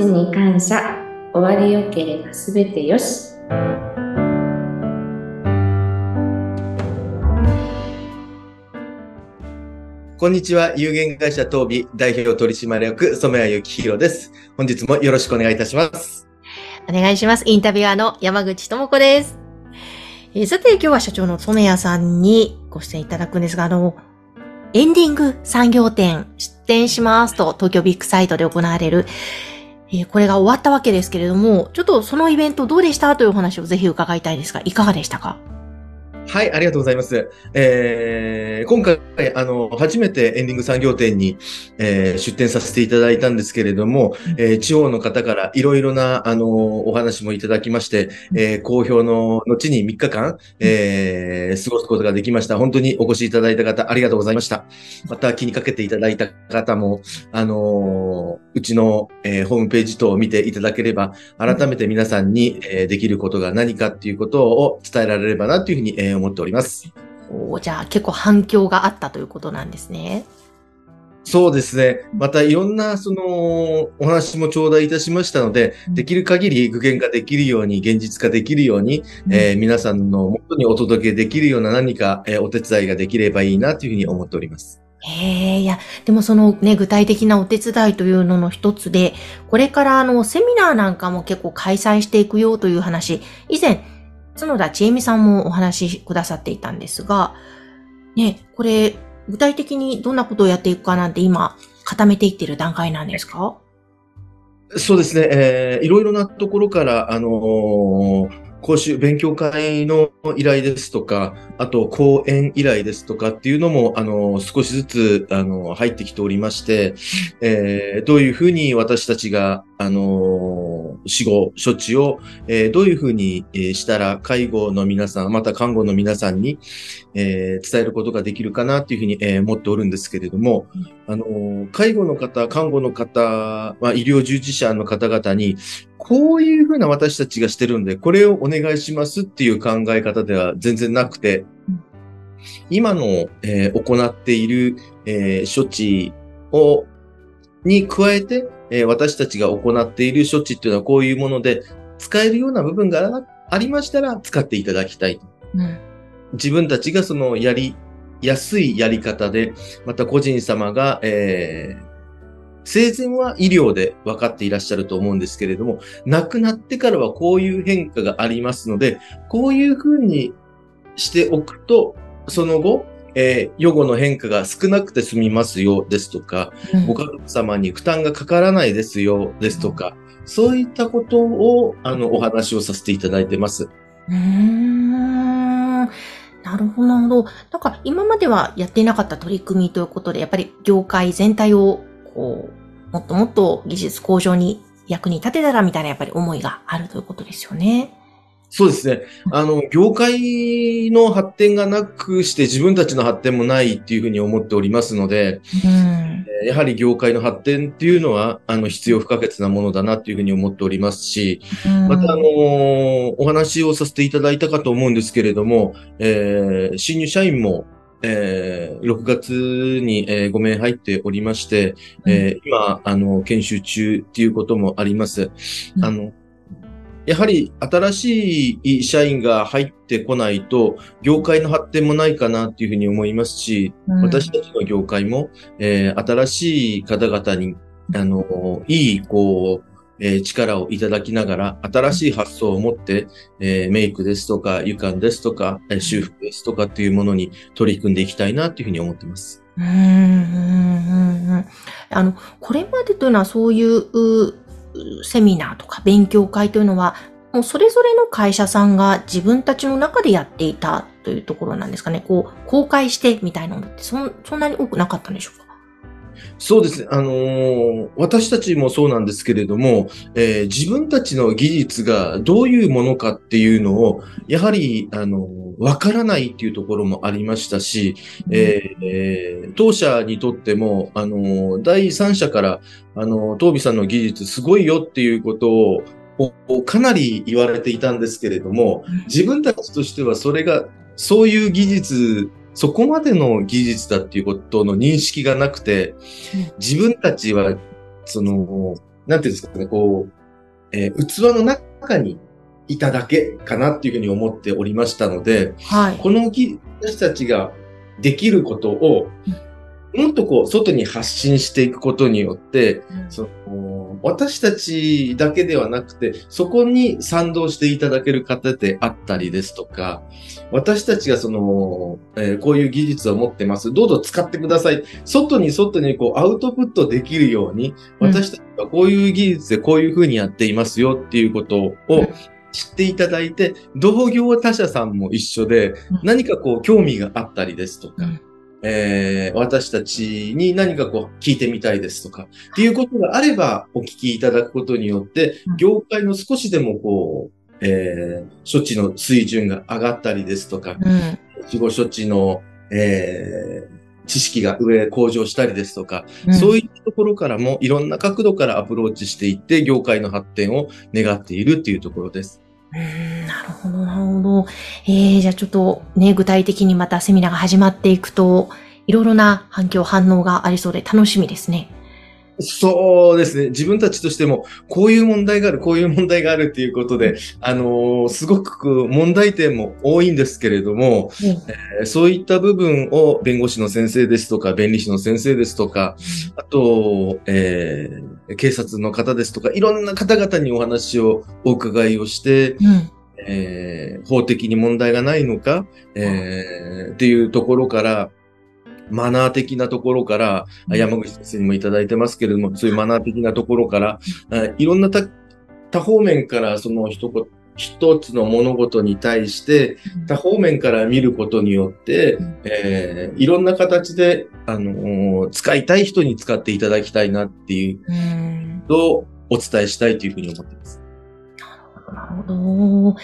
ちに感謝。終わりよければすべてよし。こんにちは。有限会社東美代表取締役染谷幸宏です。本日もよろしくお願いいたします。お願いします。インタビュアーの山口智子です。えー、さて、今日は社長の染谷さんにご出演いただくんですが、あの、エンディング産業展出展しますと東京ビッグサイトで行われる、えー、これが終わったわけですけれども、ちょっとそのイベントどうでした？というお話をぜひ伺いたいですが、いかがでしたか？はい、ありがとうございます。えー、今回、あの、初めてエンディング産業展に、えー、出展させていただいたんですけれども、えー、地方の方からいろいろな、あの、お話もいただきまして、えー、好評の後に3日間、えー、過ごすことができました。本当にお越しいただいた方、ありがとうございました。また気にかけていただいた方も、あのうちの、えー、ホームページ等を見ていただければ、改めて皆さんに、えー、できることが何かっていうことを伝えられればなというふうに、えー思っております。おじゃあ結構反響があったということなんですね。そうですね。またいろんなそのお話も頂戴いたしましたので、できる限り具現化できるように、現実化できるように、うん、えー、皆さんの元にお届けできるような何か、えー、お手伝いができればいいなというふうに思っております。へえ、いや、でもそのね、具体的なお手伝いというのの一つで、これからあの、セミナーなんかも結構開催していくよという話、以前、角田千恵美さんもお話しくださっていたんですが、ね、これ、具体的にどんなことをやっていくかなんて今、固めていってる段階なんですか？そうですね、えー、いろいろなところから、あのー講習、勉強会の依頼ですとか、あと講演依頼ですとかっていうのも、あの、少しずつ、あの、入ってきておりまして、えー、どういうふうに私たちが、あの、死後、処置を、えー、どういうふうにしたら、介護の皆さん、また看護の皆さんに、えー、伝えることができるかなっていうふうに、えー、思っておるんですけれども、あの、介護の方、看護の方、まあ、医療従事者の方々に、こういうふうな私たちがしてるんで、これをお願いしますっていう考え方では全然なくて、今の、えー、行っている、えー、処置を、に加えて、えー、私たちが行っている処置っていうのはこういうもので、使えるような部分がありましたら使っていただきたい。うん、自分たちがそのやりやすいやり方で、また個人様が、えー、生前は医療で分かっていらっしゃると思うんですけれども、亡くなってからはこういう変化がありますので、こういうふうにしておくと、その後、えー、予後の変化が少なくて済みますよですとか、うん、ご家族様に負担がかからないですよですとか、うん、そういったことを、あの、お話をさせていただいてます。うーん。なるほど、なるほど。なんか今まではやっていなかった取り組みということで、やっぱり業界全体をこう、もっともっと技術向上に役に立てたらみたいなやっぱり思いがあるということですよね。そうですね。あの、業界の発展がなくして自分たちの発展もないっていうふうに思っておりますので、うん、やはり業界の発展っていうのは、あの、必要不可欠なものだなっていうふうに思っておりますし、うん、また、あのお話をさせていただいたかと思うんですけれども、えー、新入社員もえー、6月に、えー、5名入っておりまして、えー、今、あの、研修中っていうこともあります。うん、あの、やはり新しい社員が入ってこないと、業界の発展もないかなっていうふうに思いますし、うん、私たちの業界も、えー、新しい方々に、あの、いい、こう、えー、力をいただきながら、新しい発想を持って、えー、メイクですとか、床ですとか、えー、修復ですとかっていうものに取り組んでいきたいなというふうに思っています。うんうんうんあの、これまでというのはそういうセミナーとか勉強会というのは、もうそれぞれの会社さんが自分たちの中でやっていたというところなんですかね。こう、公開してみたいなのってそんなに多くなかったんでしょうか？そうですね。あのー、私たちもそうなんですけれども、えー、自分たちの技術がどういうものかっていうのを、やはり、あのわからないっていうところもありましたし、えー、当社にとっても、あの第三者から、あの東美さんの技術すごいよっていうことを、かなり言われていたんですけれども、自分たちとしてはそれが、そういう技術そこまでの技術だっていうことの認識がなくて、自分たちは、その、なんていうんですかね、こう、えー器の中にいただけかなっていうふうに思っておりましたので、はい。このぎ私たちができることを、もっとこう、外に発信していくことによって、その私たちだけではなくて、そこに賛同していただける方であったりですとか、私たちがその、えーこういう技術を持ってます。どうぞ使ってください。外に外にこうアウトプットできるように、うん。私たちはこういう技術でこういうふうにやっていますよっていうことを知っていただいて、同業他社さんも一緒でうん、何かこう興味があったりですとか、うんえー私たちに何かこう聞いてみたいですとか、っていうことがあればお聞きいただくことによってうん、業界の少しでもこう、えー処置の水準が上がったりですとか、うん。死後処置の、えー知識が上向上したりですとか、うんそういったところからもいろんな角度からアプローチしていって、業界の発展を願っているっていうところです。うんなるほど、なるほど。えー、じゃあちょっとね、具体的にまたセミナーが始まっていくと、いろいろな反響、反応がありそうで楽しみですね。そうですね。自分たちとしても、こういう問題がある、こういう問題があるっていうことで、あのーすごく問題点も多いんですけれども、えーそういった部分を弁護士の先生ですとか、弁理士の先生ですとか、あと、えー警察の方ですとか、いろんな方々にお話をお伺いをして、うん。えー法的に問題がないのか、えーっていうところから、マナー的なところから、うん山口先生にもいただいてますけれども、そういうマナー的なところから、あいろんな多多方面からその一言一つの物事に対して、多方面から見ることによって、うんえーいろんな形で、あのー使いたい人に使っていただきたいなっていううん。のをお伝えしたいというふうに思っています。なるほど。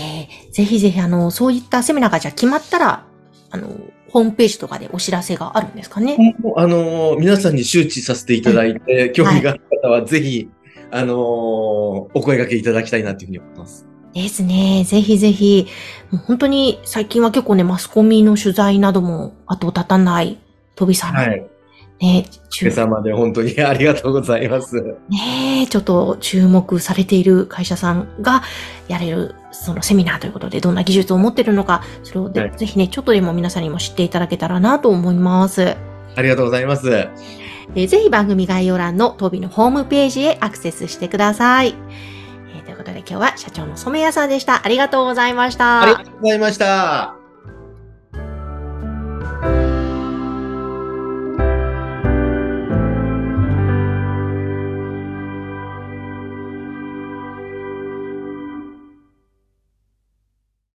えー、ぜひぜひ、あの、そういったセミナーがじゃあ決まったら、あの、ホームページとかでお知らせがあるんですかね？あのー皆さんに周知させていただいて、興味がある方はぜひ、あのーお声掛けいただきたいなというふうに思ってます。ですね。ぜひぜひ、もう本当に最近は結構ね、マスコミの取材なども後を絶たない飛びさんのはい。ね、注今朝まで本当にありがとうございます。ねちょっと注目されている会社さんがやれるそのセミナーということで、どんな技術を持っているのか、それをで、はいぜひね、ちょっとでも皆さんにも知っていただけたらなと思います。ありがとうございます。えーぜひ番組概要欄のトビのホームページへアクセスしてください。えーということで今日は社長の染谷さんでした。ありがとうございました。ありがとうございました。